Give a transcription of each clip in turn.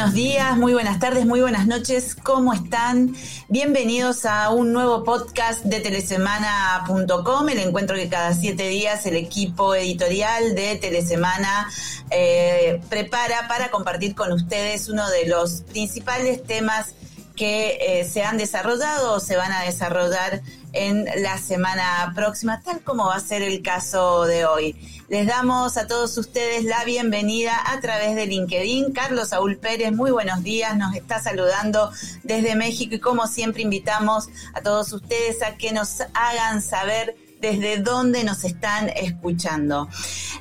buenos días, muy buenas tardes, muy buenas noches. ¿Cómo están? Bienvenidos a un nuevo podcast de telesemana.com, el encuentro que cada siete días el equipo editorial de Telesemana eh, prepara para compartir con ustedes uno de los principales temas que eh, se han desarrollado o se van a desarrollar en la semana próxima, tal como va a ser el caso de hoy. Les damos a todos ustedes la bienvenida a través de LinkedIn. Carlos Saúl Pérez, muy buenos días, nos está saludando desde México y como siempre invitamos a todos ustedes a que nos hagan saber desde dónde nos están escuchando.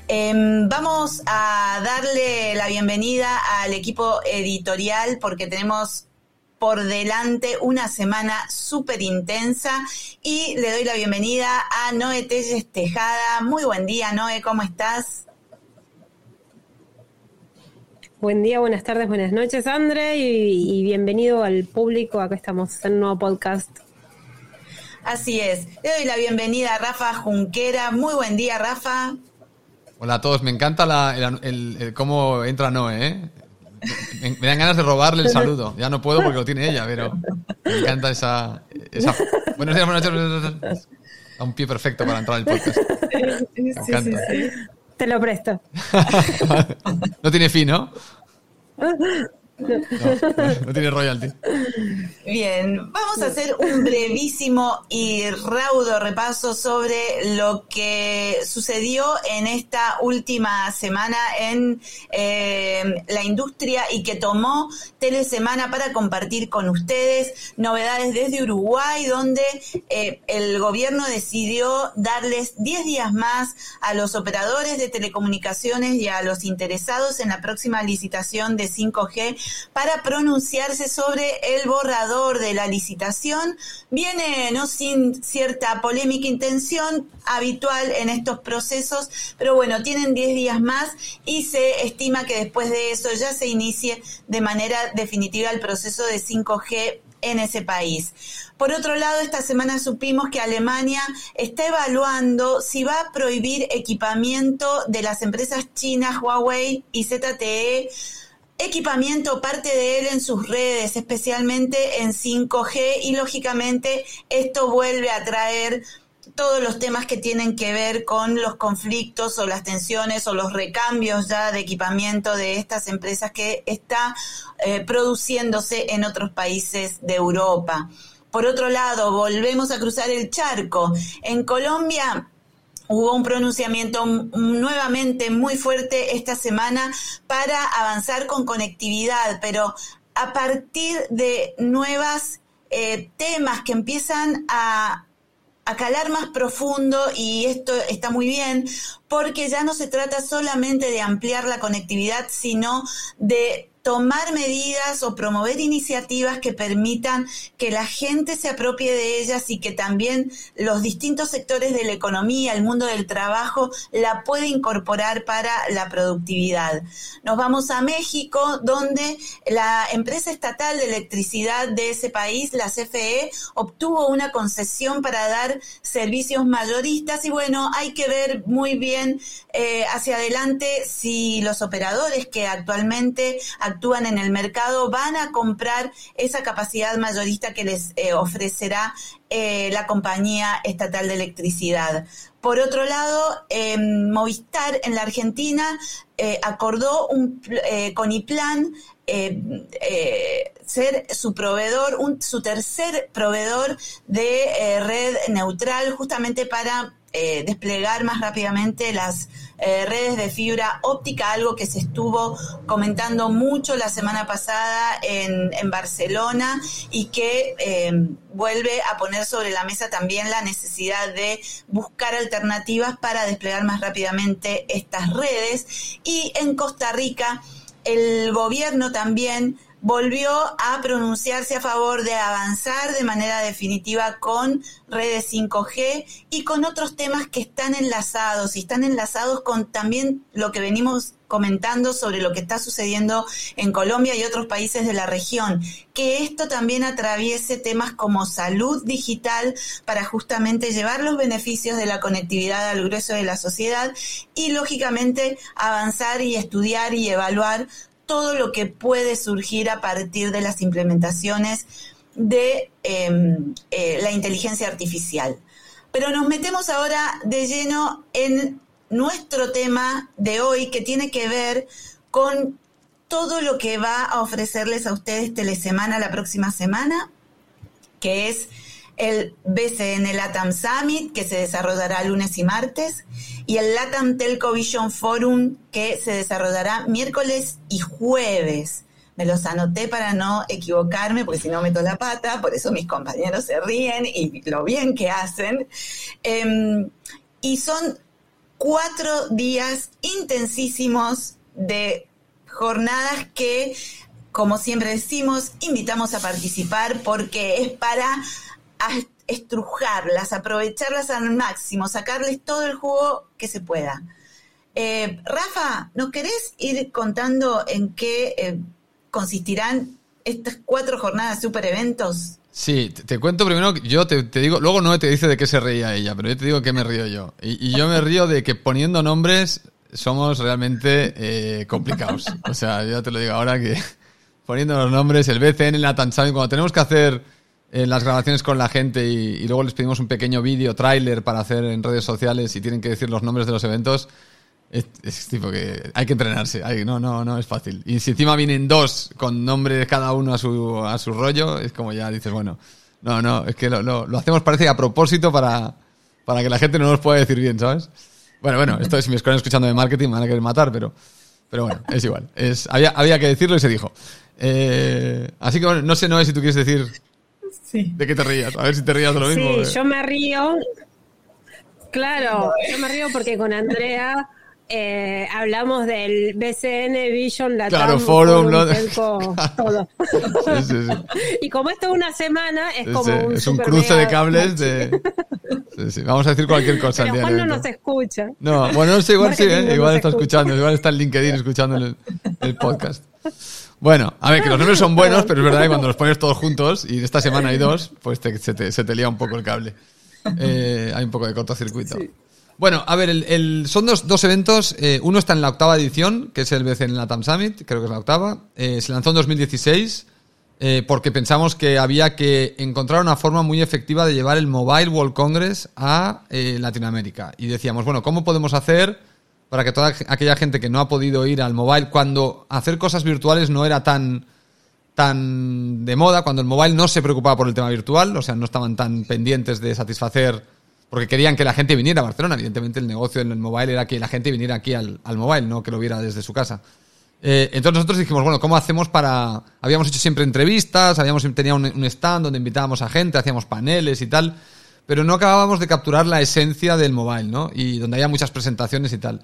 Em, vamos a darle la bienvenida al equipo editorial porque tenemos por delante una semana súper intensa y le doy la bienvenida a Noé Telles Tejada. Muy buen día, Noé, ¿cómo estás? Buen día, buenas tardes, buenas noches, André, y, bienvenido al público. Acá estamos en un nuevo podcast. Así es. Le doy la bienvenida a Rafa Junquera. Muy buen día, Rafa. Hola a todos. Me encanta el, cómo entra Noé, ¿eh? Me, dan ganas de robarle el saludo. Ya no puedo porque lo tiene ella, pero me encanta esa. esa... Buenos días, buenas noches. A un pie perfecto para entrar al podcast. Me encanta. Te lo presto. no tiene fin, ¿no? No, tiene royalty. Bien, vamos a hacer un brevísimo y raudo repaso sobre lo que sucedió en esta última semana en eh, la industria y que tomó Telesemana para compartir con ustedes novedades desde Uruguay, donde eh, el gobierno decidió darles 10 días más a los operadores de telecomunicaciones y a los interesados en la próxima licitación de 5G para pronunciarse sobre el borrador de la licitación. Viene no sin cierta polémica intención habitual en estos procesos, pero bueno, tienen 10 días más y se estima que después de eso ya se inicie de manera definitiva el proceso de 5G en ese país. Por otro lado, esta semana supimos que Alemania está evaluando si va a prohibir equipamiento de las empresas chinas Huawei y ZTE equipamiento parte de él en sus redes, especialmente en 5G y lógicamente esto vuelve a traer todos los temas que tienen que ver con los conflictos o las tensiones o los recambios ya de equipamiento de estas empresas que está eh, produciéndose en otros países de Europa. Por otro lado, volvemos a cruzar el charco. En Colombia Hubo un pronunciamiento nuevamente muy fuerte esta semana para avanzar con conectividad, pero a partir de nuevas eh, temas que empiezan a, a calar más profundo y esto está muy bien porque ya no se trata solamente de ampliar la conectividad, sino de tomar medidas o promover iniciativas que permitan que la gente se apropie de ellas y que también los distintos sectores de la economía, el mundo del trabajo, la puede incorporar para la productividad. Nos vamos a México, donde la empresa estatal de electricidad de ese país, la CFE, obtuvo una concesión para dar servicios mayoristas y bueno, hay que ver muy bien eh, hacia adelante si los operadores que actualmente en el mercado van a comprar esa capacidad mayorista que les eh, ofrecerá eh, la compañía estatal de electricidad. Por otro lado, em, Movistar en la Argentina eh, acordó un, con IPLAN ser su proveedor, su tercer proveedor de red neutral, justamente para desplegar más rápidamente las eh, redes de fibra óptica, algo que se estuvo comentando mucho la semana pasada en, en Barcelona y que eh, vuelve a poner sobre la mesa también la necesidad de buscar alternativas para desplegar más rápidamente estas redes. Y en Costa Rica, el gobierno también volvió a pronunciarse a favor de avanzar de manera definitiva con redes 5G y con otros temas que están enlazados y están enlazados con también lo que venimos comentando sobre lo que está sucediendo en Colombia y otros países de la región, que esto también atraviese temas como salud digital para justamente llevar los beneficios de la conectividad al grueso de la sociedad y lógicamente avanzar y estudiar y evaluar todo lo que puede surgir a partir de las implementaciones de em, eh, la inteligencia artificial. Pero nos metemos ahora de lleno en nuestro tema de hoy que tiene que ver con todo lo que va a ofrecerles a ustedes Telesemana la próxima semana, que es el BCN LATAM Summit, que se desarrollará lunes y martes, y el LATAM Telco Vision Forum, que se desarrollará miércoles y jueves. Me los anoté para no equivocarme, porque si no meto la pata, por eso mis compañeros se ríen y lo bien que hacen. Em, y son cuatro días intensísimos de jornadas que, como siempre decimos, invitamos a participar porque es para estrujarlas, aprovecharlas al máximo, sacarles todo el jugo que se pueda. Eh, Rafa, ¿nos querés ir contando en qué eh, consistirán estas cuatro jornadas super eventos? Sí, te, cuento primero, yo te, digo, luego no te dice de qué se reía ella, pero yo te digo que me río yo. Y, yo me río de que poniendo nombres somos realmente eh, complicados. O sea, yo te lo digo ahora que poniendo los nombres, el BCN, la Tanzania, cuando tenemos que hacer eh, las grabaciones con la gente y, luego les pedimos un pequeño vídeo, tráiler para hacer en redes sociales y tienen que decir los nombres de los eventos, es, tipo que hay que entrenarse. no, no, no es fácil. Y si encima vienen dos con nombres cada uno a su, a su rollo, es como ya dices, bueno, no, no, es que lo, lo, hacemos parece a propósito para, para que la gente no nos pueda decir bien, ¿sabes? Bueno, bueno, esto es, si me están escuchando de marketing me van a querer matar, pero, pero bueno, es igual. Es, había, había que decirlo y se dijo. Eh, así que bueno, no sé, no sé si tú quieres decir ¿De qué te rías? A ver si te rías de lo mismo. Sí, yo me río. Claro, yo me río porque con Andrea eh, hablamos del BCN Vision, la claro, Forum, todo. Y como esto es una semana, es como un, es un cruce de cables de... Vamos a decir cualquier cosa. Pero Juan no nos escucha. No, bueno, no sé, igual sí, ¿eh? igual está escuchando, igual está en LinkedIn escuchando el, el podcast. Bueno, a ver, que los nombres son buenos, pero es verdad que cuando los pones todos juntos, y esta semana hay dos, pues se, te, lía un poco el cable. Eh, hay un poco de cortocircuito. Bueno, a ver, el, son dos, dos eventos. Eh, uno está en la octava edición, que es el BCN Latam Summit, creo que es la octava. Eh, se lanzó en 2016 porque pensamos que había que encontrar una forma muy efectiva de llevar el Mobile World Congress a Latinoamérica. Y decíamos, bueno, ¿cómo podemos hacer para que toda aquella gente que no ha podido ir al mobile, cuando hacer cosas virtuales no era tan, tan de moda, cuando el mobile no se preocupaba por el tema virtual, o sea, no estaban tan pendientes de satisfacer, porque querían que la gente viniera a Barcelona. Evidentemente, el negocio en el mobile era que la gente viniera aquí al, al mobile, no que lo viera desde su casa. Eh, entonces nosotros dijimos, bueno, ¿cómo hacemos para...? Habíamos hecho siempre entrevistas, habíamos tenía un, un stand donde invitábamos a gente, hacíamos paneles y tal pero no acabábamos de capturar la esencia del mobile, ¿no? Y donde había muchas presentaciones y tal.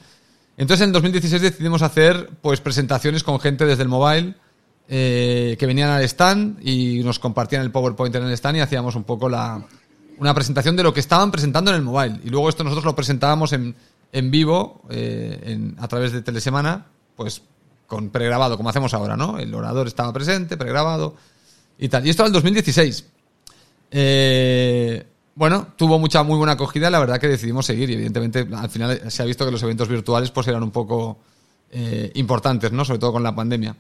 Entonces en 2016 decidimos hacer pues presentaciones con gente desde el mobile eh, que venían al stand y nos compartían el PowerPoint en el stand y hacíamos un poco la, una presentación de lo que estaban presentando en el mobile. Y luego esto nosotros lo presentábamos en, en vivo eh, a través de Telesemana, pues con pregrabado, como hacemos ahora, ¿no? El orador estaba presente, pregrabado y tal. Y esto era el 2016. Eh, bueno, tuvo mucha muy buena acogida, la verdad que decidimos seguir y evidentemente al final se ha visto que los eventos virtuales pues eran un poco eh, importantes, ¿no? Sobre todo con la pandemia.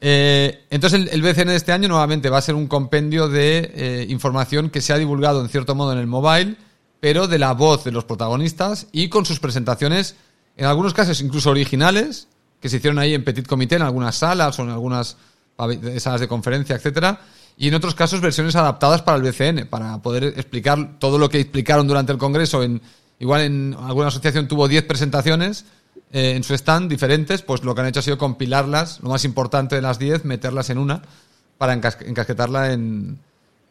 Eh, entonces el, BCN de este año nuevamente va a ser un compendio de eh, información que se ha divulgado en cierto modo en el mobile, pero de la voz de los protagonistas y con sus presentaciones, en algunos casos incluso originales, que se hicieron ahí en Petit Comité, en algunas salas o en algunas salas de conferencia, etcétera, y en otros casos versiones adaptadas para el BCN, para poder explicar todo lo que explicaron durante el Congreso. En, igual en alguna asociación tuvo 10 presentaciones eh, en su stand diferentes, pues lo que han hecho ha sido compilarlas, lo más importante de las 10, meterlas en una para encasquetarla en,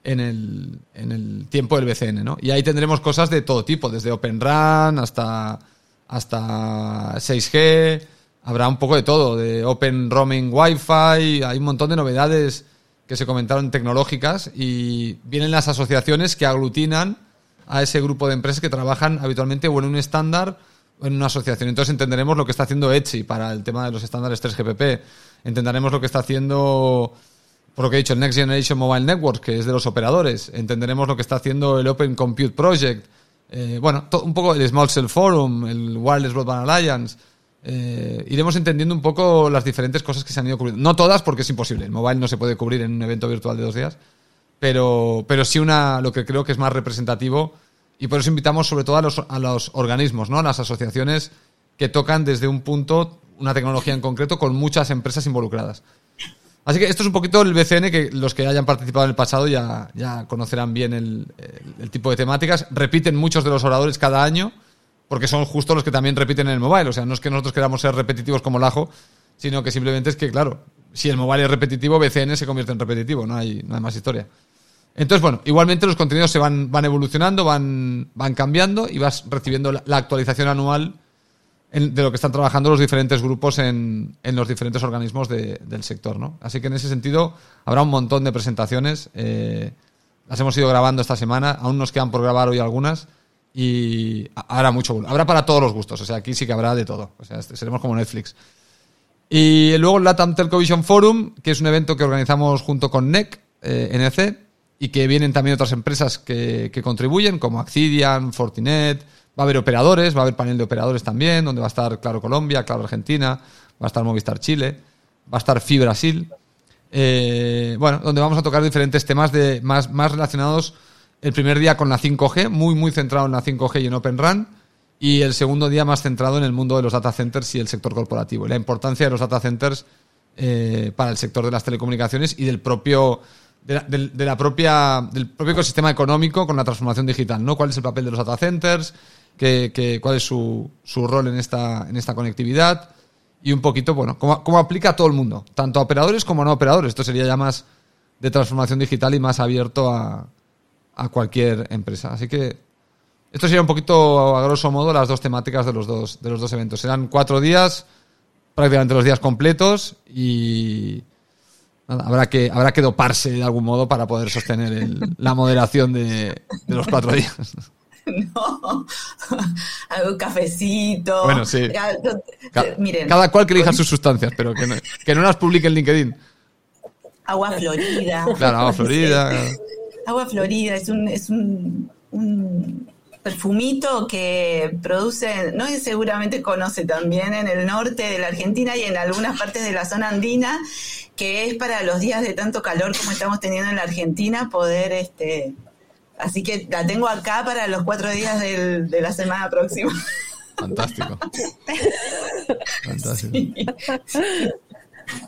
en, el, en el tiempo del BCN. ¿no? Y ahí tendremos cosas de todo tipo, desde Open Run hasta, hasta 6G, habrá un poco de todo, de Open Roaming Wi-Fi, hay un montón de novedades que se comentaron tecnológicas y vienen las asociaciones que aglutinan a ese grupo de empresas que trabajan habitualmente o en un estándar o en una asociación. Entonces entenderemos lo que está haciendo Etsy para el tema de los estándares 3GPP. Entenderemos lo que está haciendo, por lo que he dicho, el Next Generation Mobile Network, que es de los operadores. Entenderemos lo que está haciendo el Open Compute Project. Eh, bueno, un poco el Small Cell Forum, el Wireless Broadband Alliance. Eh, iremos entendiendo un poco las diferentes cosas que se han ido cubriendo. No todas, porque es imposible. El mobile no se puede cubrir en un evento virtual de dos días. Pero, pero sí una, lo que creo que es más representativo. Y por eso invitamos sobre todo a los, a los organismos, ¿no? A las asociaciones que tocan desde un punto una tecnología en concreto con muchas empresas involucradas. Así que esto es un poquito el BCN que los que hayan participado en el pasado ya, ya conocerán bien el, el tipo de temáticas. Repiten muchos de los oradores cada año porque son justo los que también repiten en el mobile. O sea, no es que nosotros queramos ser repetitivos como Lajo, sino que simplemente es que, claro, si el mobile es repetitivo, BCN se convierte en repetitivo, no hay, no hay más historia. Entonces, bueno, igualmente los contenidos se van, van evolucionando, van, van cambiando y vas recibiendo la, actualización anual de lo que están trabajando los diferentes grupos en, en los diferentes organismos de, del sector, ¿no? Así que en ese sentido habrá un montón de presentaciones. Eh, las hemos ido grabando esta semana, aún nos quedan por grabar hoy algunas y habrá mucho, habrá para todos los gustos, o sea, aquí sí que habrá de todo, o sea, seremos como Netflix. Y luego el Latam Telco Vision Forum, que es un evento que organizamos junto con NEC, eh, NC, y que vienen también otras empresas que, que, contribuyen, como Accidian, Fortinet, va a haber operadores, va a haber panel de operadores también, donde va a estar Claro Colombia, Claro Argentina, va a estar Movistar Chile, va a estar FI Brasil, eh, bueno, donde vamos a tocar diferentes temas de, más, más relacionados el primer día con la 5G, muy, muy centrado en la 5G y en Open RAN, y el segundo día más centrado en el mundo de los data centers y el sector corporativo, y la importancia de los data centers eh, para el sector de las telecomunicaciones y del propio de la, propia del propio ecosistema económico con la transformación digital, ¿no? ¿Cuál es el papel de los data centers? ¿Qué, cuál es su, su, rol en esta, en esta conectividad? Y un poquito, bueno, cómo, cómo aplica a todo el mundo, tanto a operadores como a no operadores. Esto sería ya más de transformación digital y más abierto a, a cualquier empresa. Así que esto sería un poquito, a grosso modo, las dos temáticas de los dos, de los dos eventos. Serán cuatro días, prácticamente los días completos y habrá, que, habrá que doparse de algún modo para poder sostener la moderación de, los cuatro días. No, algún cafecito. Bueno, sí. Miren, cada cual que elija sus sustancias, pero que no, que no las publique en LinkedIn. Agua florida. Claro, agua florida. Agua Florida es un, es un, un perfumito que produce, no y seguramente conoce también en el norte de la Argentina y en algunas partes de la zona andina, que es para los días de tanto calor como estamos teniendo en la Argentina poder este así que la tengo acá para los cuatro días del, de la semana próxima. Fantástico. Fantástico.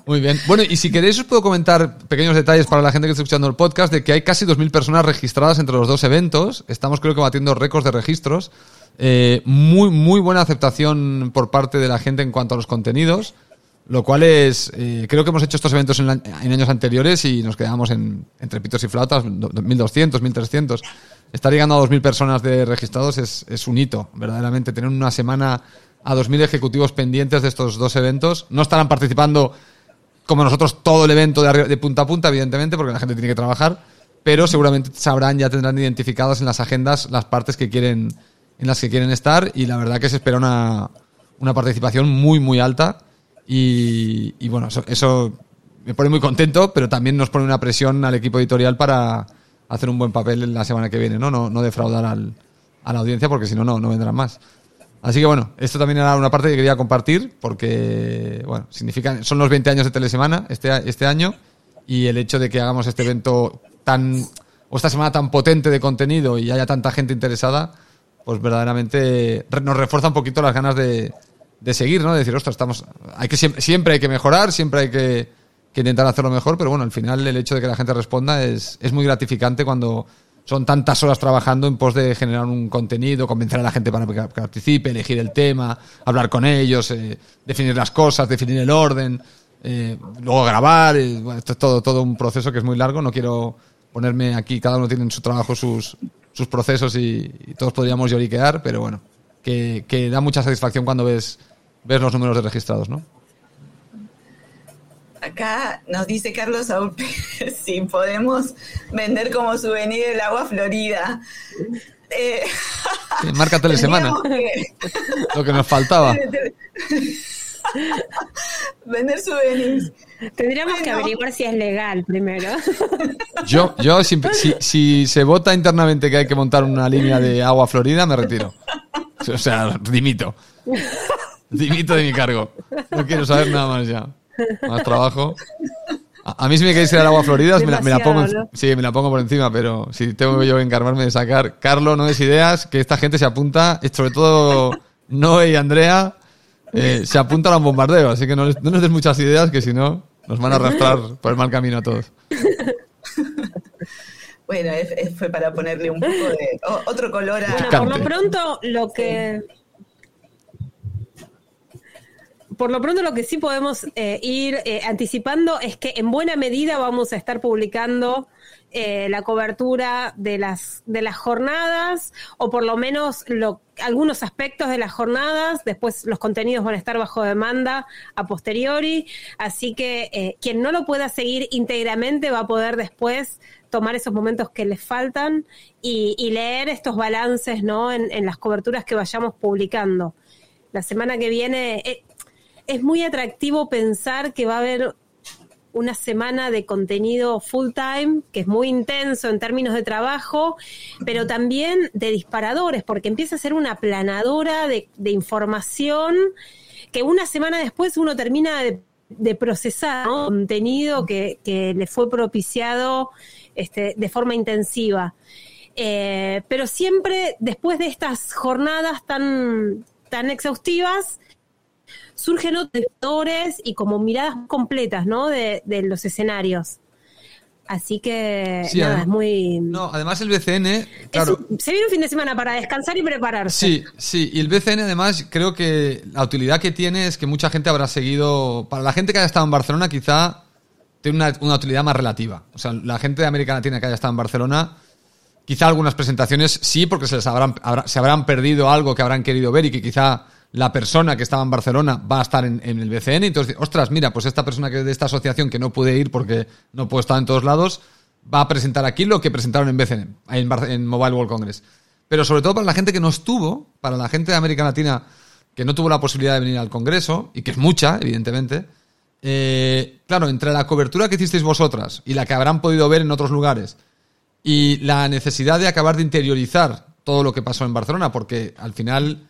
Muy bien. Bueno, y si queréis os puedo comentar pequeños detalles para la gente que está escuchando el podcast de que hay casi 2.000 personas registradas entre los dos eventos. Estamos creo que batiendo récords de registros. Eh, muy, muy buena aceptación por parte de la gente en cuanto a los contenidos. Lo cual es, eh, creo que hemos hecho estos eventos en, años anteriores y nos quedamos en, entre pitos y flautas, 1.200, 1.300. Estar llegando a 2.000 personas de registrados es, es un hito, verdaderamente. Tener una semana a 2.000 ejecutivos pendientes de estos dos eventos. No estarán participando como nosotros todo el evento de, punta a punta, evidentemente, porque la gente tiene que trabajar, pero seguramente sabrán, ya tendrán identificadas en las agendas las partes que quieren, en las que quieren estar y la verdad que se espera una, una participación muy, muy alta y, bueno, eso, eso, me pone muy contento, pero también nos pone una presión al equipo editorial para hacer un buen papel la semana que viene, ¿no? No, no defraudar al, a la audiencia porque si no, no vendrán más. Así que bueno, esto también era una parte que quería compartir porque, bueno, significan, son los 20 años de Telesemana este, este año y el hecho de que hagamos este evento tan, o esta semana tan potente de contenido y haya tanta gente interesada, pues verdaderamente nos refuerza un poquito las ganas de, de seguir, ¿no? De decir, ostras, estamos, hay que, siempre, hay que mejorar, siempre hay que, que intentar hacerlo mejor, pero bueno, al final el hecho de que la gente responda es, es muy gratificante cuando son tantas horas trabajando en pos de generar un contenido, convencer a la gente para que participe, elegir el tema, hablar con ellos, eh, definir las cosas, definir el orden, eh, luego grabar. Eh, esto es todo, todo un proceso que es muy largo. No quiero ponerme aquí, cada uno tiene en su trabajo sus, sus procesos y, todos podríamos lloriquear, pero bueno, que, que da mucha satisfacción cuando ves, ves los números de registrados, ¿no? Acá nos dice Carlos Saúl si podemos vender como souvenir el agua florida. Eh, marca Telesemana. Lo que nos faltaba. vender souvenirs. Tendríamos que averiguar si es legal primero. Yo, yo si, si, se vota internamente que hay que montar una línea de agua florida, me retiro. O sea, dimito. dimito de mi cargo. No quiero saber nada más ya. Más trabajo. A, mí si me queréis ir al agua florida, me, la, pongo, sí, me la pongo por encima, pero si tengo yo que encargarme de sacar, Carlos, no des ideas, que esta gente se apunta, sobre todo Noé y Andrea, eh, se apuntan a un bombardeo, así que no, no nos des muchas ideas, que si no, nos van a arrastrar por el mal camino a todos. Bueno, fue para ponerle un poco de otro color a... por lo pronto, lo que... Por lo pronto lo que sí podemos eh, ir eh, anticipando es que en buena medida vamos a estar publicando eh, la cobertura de las, de las jornadas, o por lo menos algunos aspectos de las jornadas, después los contenidos van a estar bajo demanda a posteriori, así que quien no lo pueda seguir íntegramente va a poder después tomar esos momentos que les faltan y, leer estos balances ¿no? En, las coberturas que vayamos publicando. La semana que viene es muy atractivo pensar que va a haber una semana de contenido full time, que es muy intenso en términos de trabajo, pero también de disparadores, porque empieza a ser una planadora de, información que una semana después uno termina de, procesar contenido que, que, le fue propiciado este, de forma intensiva. Eh, pero siempre después de estas jornadas tan, tan exhaustivas, surgen otros y como miradas completas ¿no? de, los escenarios. Así que nada, es muy. No, además el BCN. Claro, se viene un fin de semana para descansar y prepararse. Sí, sí. Y el BCN, además, creo que la utilidad que tiene es que mucha gente habrá seguido. Para la gente que haya estado en Barcelona, quizá tiene una, utilidad más relativa. O sea, la gente de América Latina que haya estado en Barcelona, quizá algunas presentaciones sí, porque se les habrán, se habrán perdido algo que habrán querido ver y que quizá la persona que estaba en Barcelona va a estar en, el BCN. Entonces, ostras, mira, pues esta persona que de esta asociación que no puede ir porque no puede estar en todos lados, va a presentar aquí lo que presentaron en BCN, en, en Mobile World Congress. Pero sobre todo para la gente que no estuvo, para la gente de América Latina que no tuvo la posibilidad de venir al Congreso, y que es mucha, evidentemente, eh, claro, entre la cobertura que hicisteis vosotras y la que habrán podido ver en otros lugares y la necesidad de acabar de interiorizar todo lo que pasó en Barcelona, porque al final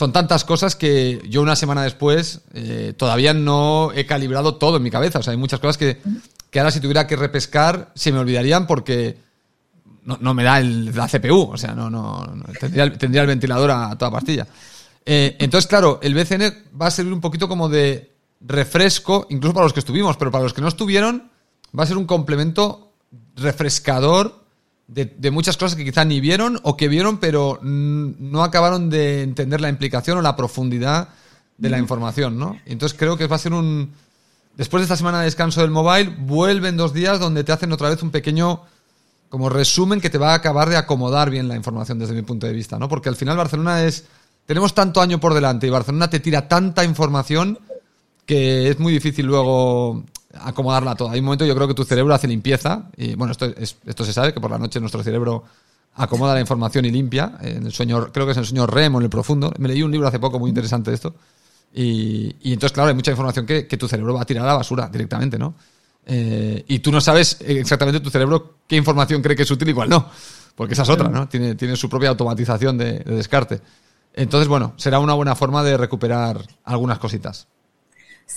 son tantas cosas que yo una semana después eh, todavía no he calibrado todo en mi cabeza. O sea, hay muchas cosas que, ahora si tuviera que repescar se me olvidarían porque no, me da el, la CPU. O sea, no, no, tendría, el ventilador a, toda pastilla. Eh, entonces, claro, el BCN va a servir un poquito como de refresco, incluso para los que estuvimos, pero para los que no estuvieron, va a ser un complemento refrescador de, muchas cosas que quizá ni vieron o que vieron, pero no acabaron de entender la implicación o la profundidad de la información, ¿no? Entonces creo que va a ser un... Después de esta semana de descanso del mobile, vuelven dos días donde te hacen otra vez un pequeño como resumen que te va a acabar de acomodar bien la información desde mi punto de vista, ¿no? Porque al final Barcelona es... Tenemos tanto año por delante y Barcelona te tira tanta información que es muy difícil luego acomodarla toda. Hay un momento yo creo que tu cerebro hace limpieza y bueno, esto, esto se sabe que por la noche nuestro cerebro acomoda la información y limpia. En el sueño, creo que es el sueño REM o en el profundo. Me leí un libro hace poco muy interesante de esto. Y, entonces, claro, hay mucha información que, tu cerebro va a tirar a la basura directamente, ¿no? Eh, y tú no sabes exactamente tu cerebro qué información cree que es útil y cuál no. Porque esa es otra, ¿no? Tiene, tiene su propia automatización de descarte. Entonces, bueno, será una buena forma de recuperar algunas cositas.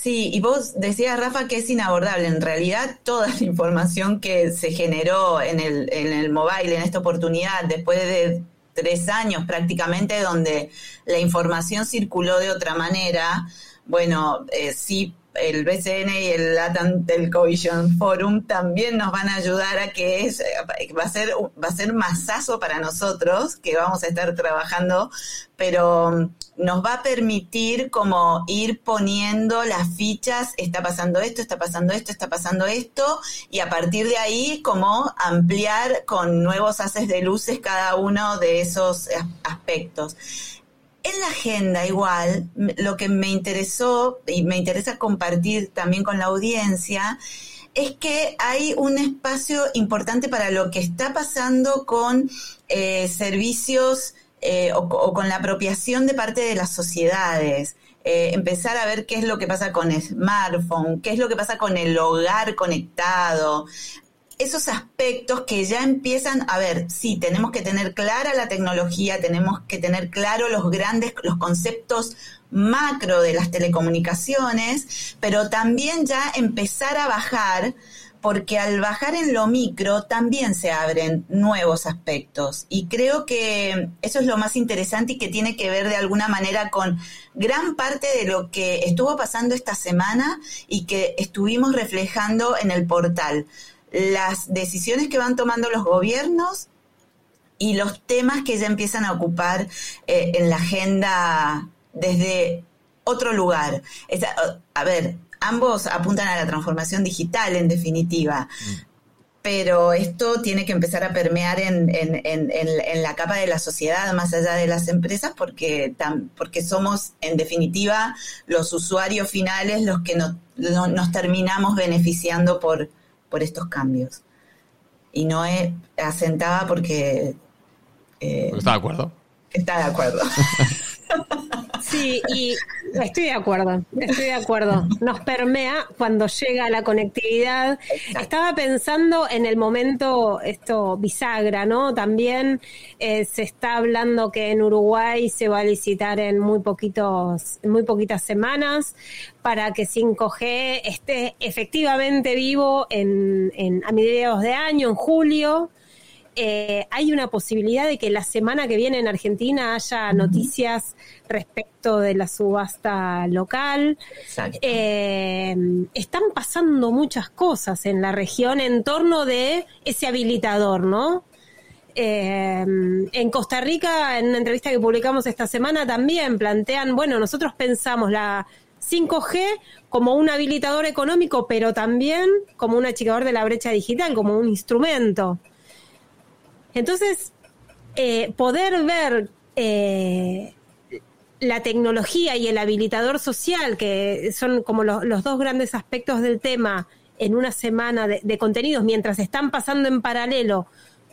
Sí, y vos decías, Rafa, que es inabordable. En realidad, toda la información que se generó en el, en el mobile, en esta oportunidad, después de tres años prácticamente, donde la información circuló de otra manera, bueno, eh, sí el BCN y el Latam Telcovision Forum también nos van a ayudar a que es, va a ser va a ser masazo para nosotros que vamos a estar trabajando, pero nos va a permitir como ir poniendo las fichas, está pasando esto, está pasando esto, está pasando esto, y a partir de ahí como ampliar con nuevos haces de luces cada uno de esos aspectos. En la agenda igual, lo que me interesó y me interesa compartir también con la audiencia es que hay un espacio importante para lo que está pasando con eh, servicios eh, o, con la apropiación de parte de las sociedades. Eh, empezar a ver qué es lo que pasa con smartphone, qué es lo que pasa con el hogar conectado. Esos aspectos que ya empiezan a ver, sí, tenemos que tener clara la tecnología, tenemos que tener claro los grandes, los conceptos macro de las telecomunicaciones, pero también ya empezar a bajar porque al bajar en lo micro también se abren nuevos aspectos. Y creo que eso es lo más interesante y que tiene que ver de alguna manera con gran parte de lo que estuvo pasando esta semana y que estuvimos reflejando en el portal. Las decisiones que van tomando los gobiernos y los temas que ya empiezan a ocupar eh, en la agenda desde otro lugar. a ver, ambos apuntan a la transformación digital en definitiva. Pero esto tiene que empezar a permear en, la capa de la sociedad, más allá de las empresas, porque, porque somos, en definitiva, los usuarios finales los que nos terminamos beneficiando por, por estos cambios. Y no asentaba porque... Eh, está de acuerdo. Está de acuerdo. Sí, y estoy de acuerdo, estoy de acuerdo. Nos permea cuando llega la conectividad. Estaba pensando en el momento, esto bisagra, ¿no? También eh, se está hablando que en Uruguay se va a licitar en muy poquitos, en muy poquitas semanas para que 5G esté efectivamente vivo en, en a mediados de año, en julio. Eh, hay una posibilidad de que la semana que viene en Argentina haya noticias respecto de la subasta local. Eh, están pasando muchas cosas en la región en torno de ese habilitador, ¿no? Eh, en Costa Rica, en una entrevista que publicamos esta semana, también plantean, bueno, nosotros pensamos la 5G como un habilitador económico, pero también como un achicador de la brecha digital, como un instrumento. Entonces, eh, poder ver eh, la tecnología y el habilitador social, que son como los dos grandes aspectos del tema en una semana de, contenidos, mientras están pasando en paralelo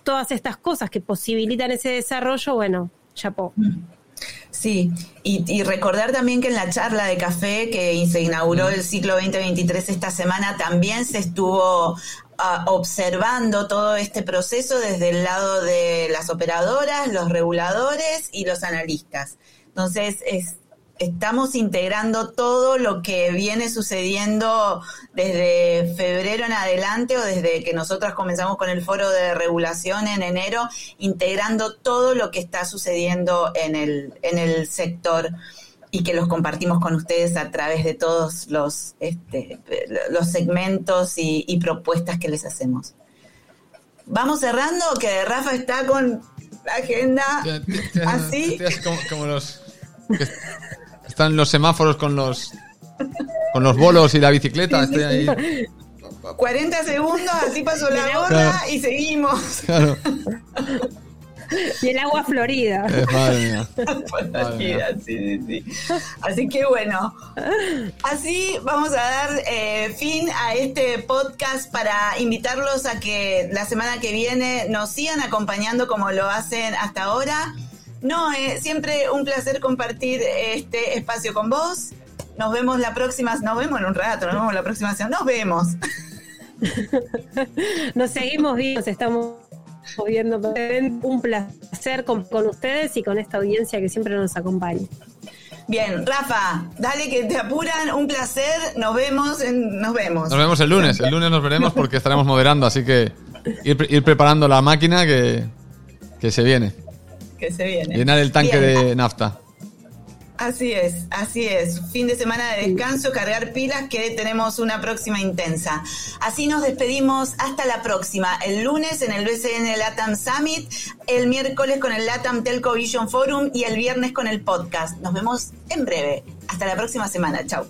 todas estas cosas que posibilitan ese desarrollo, bueno, chapó. Sí, y, recordar también que en la charla de café que se inauguró el ciclo 2023 esta semana también se estuvo observando todo este proceso desde el lado de las operadoras, los reguladores y los analistas. Entonces, es, estamos integrando todo lo que viene sucediendo desde febrero en adelante o desde que nosotros comenzamos con el foro de regulación en enero, integrando todo lo que está sucediendo en el, en el sector y que los compartimos con ustedes a través de todos los, este, los segmentos y, propuestas que les hacemos. Vamos cerrando, que Rafa está con la agenda así. Como, los... están los semáforos con los con los bolos y la bicicleta. Estoy ahí. 40 segundos, así pasó la hora y seguimos. Claro. Y el agua florida. Así que bueno, así vamos a dar eh, fin a este podcast para invitarlos a que la semana que viene nos sigan acompañando como lo hacen hasta ahora. No, eh, siempre un placer compartir este espacio con vos. Nos vemos la próxima, nos vemos en un rato, nos vemos la próxima semana, nos vemos. nos seguimos vivos, estamos viendo. Un placer con, ustedes y con esta audiencia que siempre nos acompaña. Bien, Rafa, dale que te apuran, un placer, nos vemos, nos vemos. Nos vemos el lunes, el lunes nos veremos porque estaremos moderando, así que ir, preparando la máquina que, que se viene. Que se viene. Llenar el tanque de nafta. Así es, así es. Fin de semana de descanso, cargar pilas, que tenemos una próxima intensa. Así nos despedimos hasta la próxima. El lunes en el BCN Latam Summit, el miércoles con el Latam Telco Vision Forum y el viernes con el podcast. Nos vemos en breve. Hasta la próxima semana. Chau.